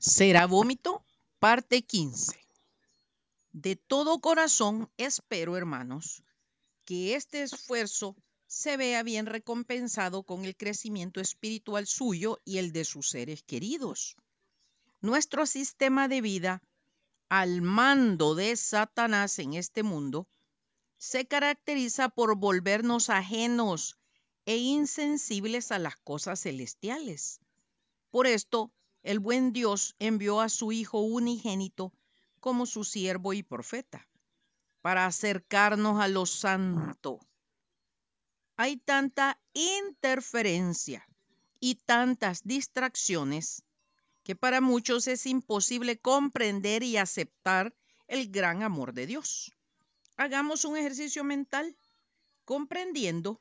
Será vómito, parte 15. De todo corazón espero, hermanos, que este esfuerzo se vea bien recompensado con el crecimiento espiritual suyo y el de sus seres queridos. Nuestro sistema de vida al mando de Satanás en este mundo se caracteriza por volvernos ajenos e insensibles a las cosas celestiales. Por esto, el buen Dios envió a su Hijo unigénito como su siervo y profeta, para acercarnos a lo santo. Hay tanta interferencia y tantas distracciones que para muchos es imposible comprender y aceptar el gran amor de Dios. Hagamos un ejercicio mental comprendiendo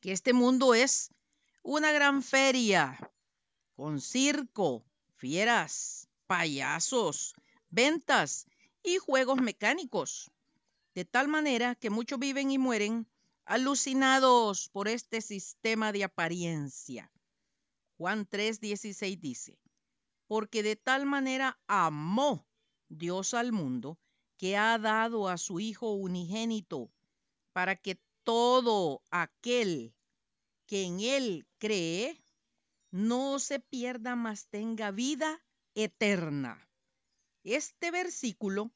que este mundo es una gran feria con circo, fieras, payasos, ventas y juegos mecánicos, de tal manera que muchos viven y mueren alucinados por este sistema de apariencia. Juan 3:16 dice, porque de tal manera amó Dios al mundo que ha dado a su Hijo unigénito, para que todo aquel que en Él cree no se pierda, mas tenga vida eterna. Este versículo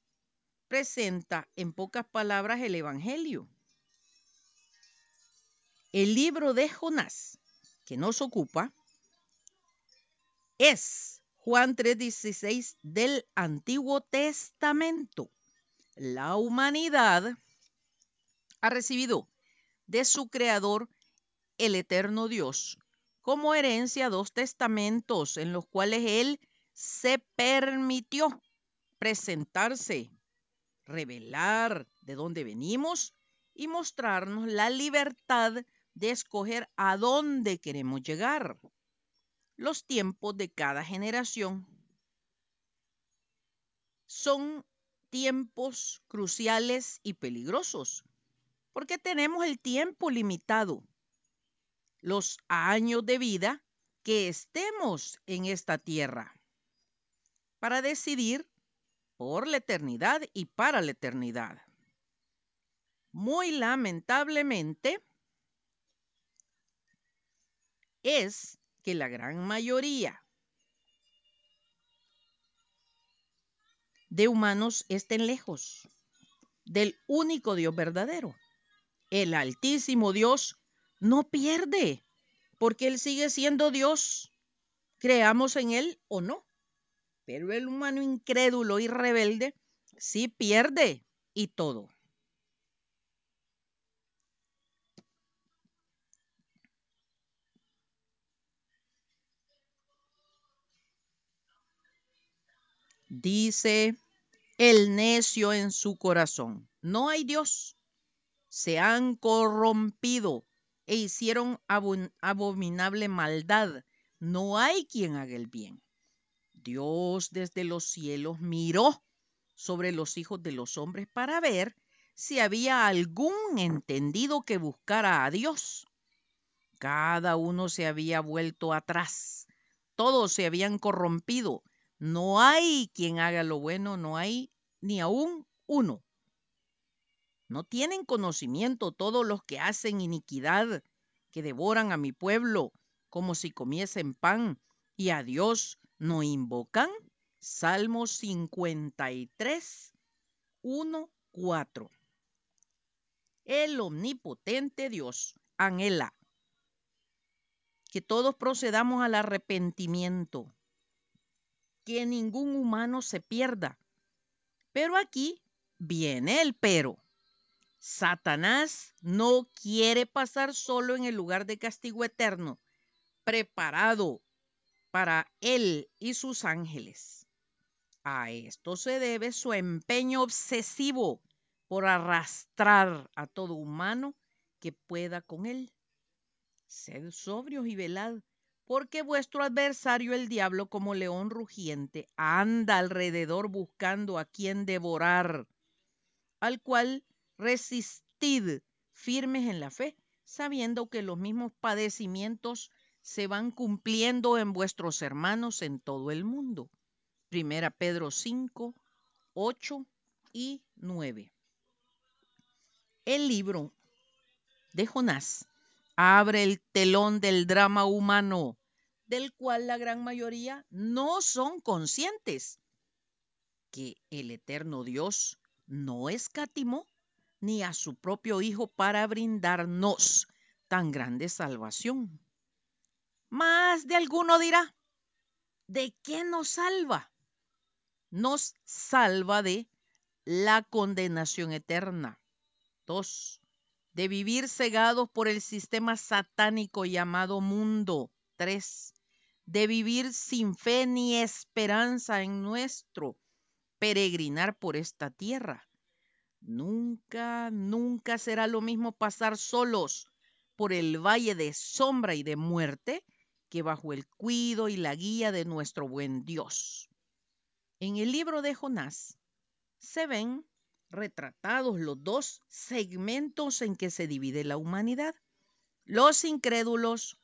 presenta en pocas palabras el Evangelio. El libro de Jonás, que nos ocupa, es Juan 3:16 del Antiguo Testamento. La humanidad ha recibido de su Creador, el eterno Dios, como herencia dos testamentos en los cuales Él se permitió presentarse, revelar de dónde venimos y mostrarnos la libertad de escoger a dónde queremos llegar. Los tiempos de cada generación son tiempos cruciales y peligrosos, porque tenemos el tiempo limitado, los años de vida que estemos en esta tierra, para decidir por la eternidad y para la eternidad. Muy lamentablemente, es que la gran mayoría de humanos estén lejos del único Dios verdadero. El altísimo Dios no pierde, porque Él sigue siendo Dios, creamos en Él o no. Pero el humano incrédulo y rebelde sí pierde y todo. Dice el necio en su corazón, no hay Dios. Se han corrompido e hicieron abominable maldad. No hay quien haga el bien. Dios desde los cielos miró sobre los hijos de los hombres para ver si había algún entendido que buscara a Dios. Cada uno se había vuelto atrás, todos se habían corrompido. No hay quien haga lo bueno, no hay ni aún uno. No tienen conocimiento todos los que hacen iniquidad, que devoran a mi pueblo como si comiesen pan, y a Dios no invocan? Salmo 53, 1, 4. El omnipotente Dios anhela que todos procedamos al arrepentimiento, que ningún humano se pierda. Pero aquí viene el pero. Satanás no quiere pasar solo en el lugar de castigo eterno, preparado para él y sus ángeles. A esto se debe su empeño obsesivo por arrastrar a todo humano que pueda con él. Sed sobrios y velad, porque vuestro adversario el diablo como león rugiente anda alrededor buscando a quien devorar, al cual resistid firmes en la fe, sabiendo que los mismos padecimientos se van cumpliendo en vuestros hermanos en todo el mundo. Primera Pedro 5, 8 y 9. El libro de Jonás abre el telón del drama humano, del cual la gran mayoría no son conscientes, que el eterno Dios no escatimó ni a su propio Hijo para brindarnos tan grande salvación. Más de alguno dirá, ¿de qué nos salva? Nos salva de la condenación eterna. Dos, de vivir cegados por el sistema satánico llamado mundo. Tres, de vivir sin fe ni esperanza en nuestro peregrinar por esta tierra. Nunca, nunca será lo mismo pasar solos por el valle de sombra y de muerte que bajo el cuido y la guía de nuestro buen Dios. En el libro de Jonás se ven retratados los dos segmentos en que se divide la humanidad. Los incrédulos,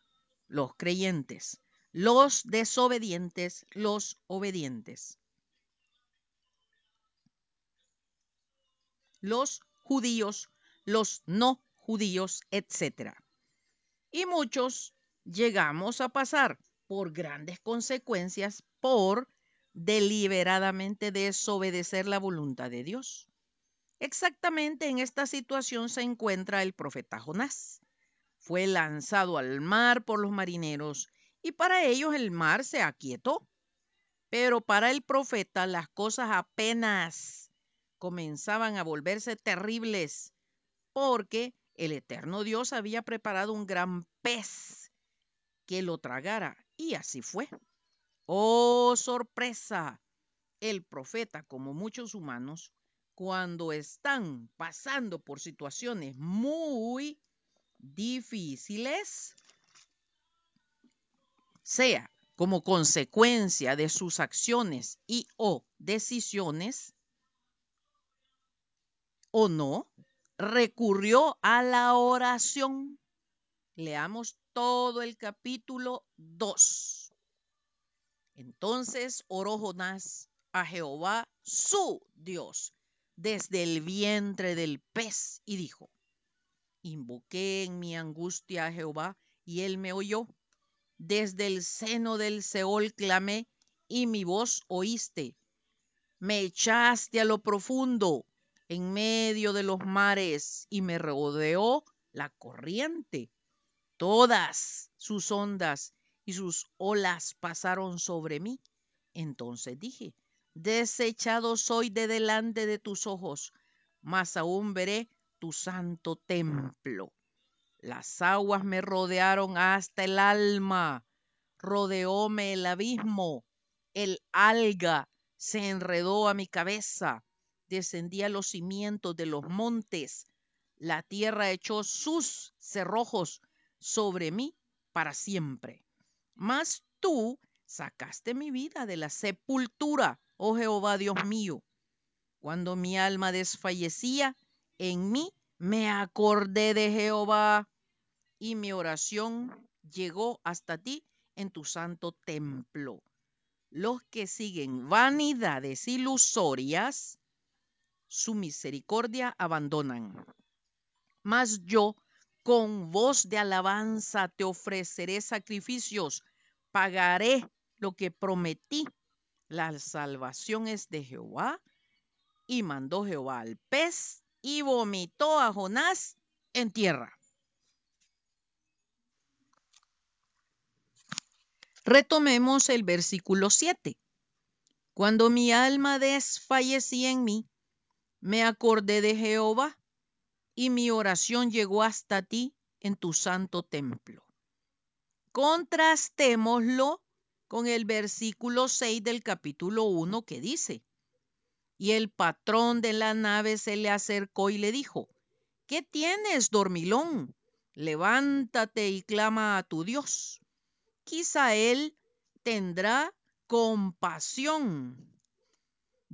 los creyentes, los desobedientes, los obedientes. Los judíos, los no judíos, etc. Y muchos llegamos a pasar por grandes consecuencias por deliberadamente desobedecer la voluntad de Dios. Exactamente en esta situación se encuentra el profeta Jonás. Fue lanzado al mar por los marineros y para ellos el mar se aquietó. Pero para el profeta las cosas apenas comenzaban a volverse terribles porque el eterno Dios había preparado un gran pez que lo tragara y así fue. Oh, sorpresa. El profeta, como muchos humanos, cuando están pasando por situaciones muy difíciles, sea como consecuencia de sus acciones y o decisiones, o no, recurrió a la oración. Leamos todo el capítulo 2. Entonces oró Jonás a Jehová su Dios desde el vientre del pez y dijo, invoqué en mi angustia a Jehová y él me oyó. Desde el seno del Seol clamé y mi voz oíste. Me echaste a lo profundo en medio de los mares y me rodeó la corriente. Todas sus ondas y sus olas pasaron sobre mí. Entonces dije, desechado soy de delante de tus ojos, mas aún veré tu santo templo. Las aguas me rodearon hasta el alma, rodeóme el abismo, el alga se enredó a mi cabeza, descendí a los cimientos de los montes, la tierra echó sus cerrojos sobre mí para siempre. Mas tú sacaste mi vida de la sepultura, oh Jehová Dios mío. Cuando mi alma desfallecía, en mí me acordé de Jehová y mi oración llegó hasta ti en tu santo templo. Los que siguen vanidades ilusorias, su misericordia abandonan. Mas yo con voz de alabanza te ofreceré sacrificios, pagaré lo que prometí. La salvación es de Jehová. Y mandó Jehová al pez y vomitó a Jonás en tierra. Retomemos el versículo 7. Cuando mi alma desfallecía en mí, me acordé de Jehová y mi oración llegó hasta ti en tu santo templo. Contrastémoslo con el versículo 6 del capítulo 1 que dice, y el patrón de la nave se le acercó y le dijo, ¿qué tienes, dormilón? Levántate y clama a tu Dios. Quizá Él tendrá compasión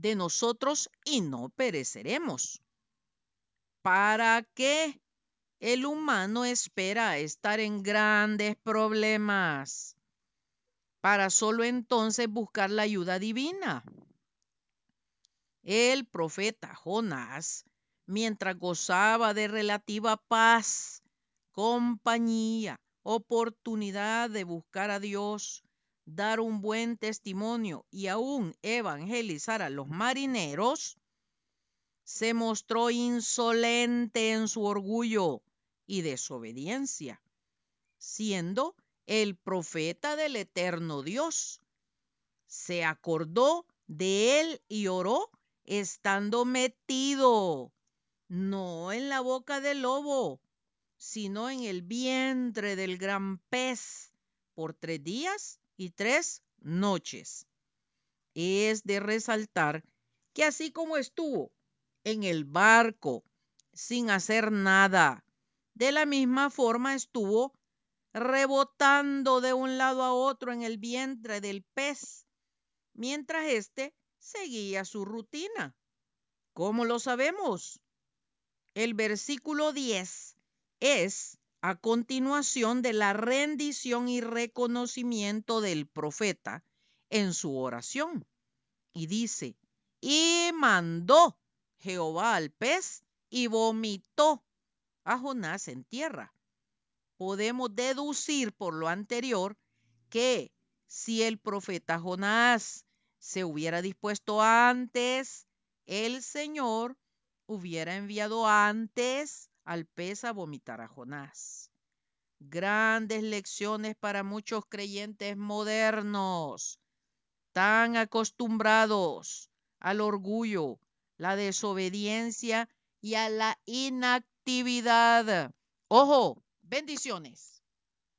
de nosotros y no pereceremos. ¿Para qué el humano espera estar en grandes problemas para solo entonces buscar la ayuda divina. El profeta Jonás, mientras gozaba de relativa paz, compañía, oportunidad de buscar a Dios, dar un buen testimonio y aún evangelizar a los marineros, se mostró insolente en su orgullo y desobediencia, siendo el profeta del eterno Dios. Se acordó de él y oró estando metido, no en la boca del lobo, sino en el vientre del gran pez por tres días y tres noches. Es de resaltar que así como estuvo en el barco sin hacer nada, de la misma forma estuvo rebotando de un lado a otro en el vientre del pez, mientras éste seguía su rutina. ¿Cómo lo sabemos? El versículo 10 es a continuación de la rendición y reconocimiento del profeta en su oración. Y dice, y mandó Jehová al pez y vomitó a Jonás en tierra. Podemos deducir por lo anterior que si el profeta Jonás se hubiera dispuesto antes, el Señor hubiera enviado antes al pez a vomitar a Jonás. Grandes lecciones para muchos creyentes modernos, tan acostumbrados al orgullo, la desobediencia y a la inactividad. Ojo, bendiciones.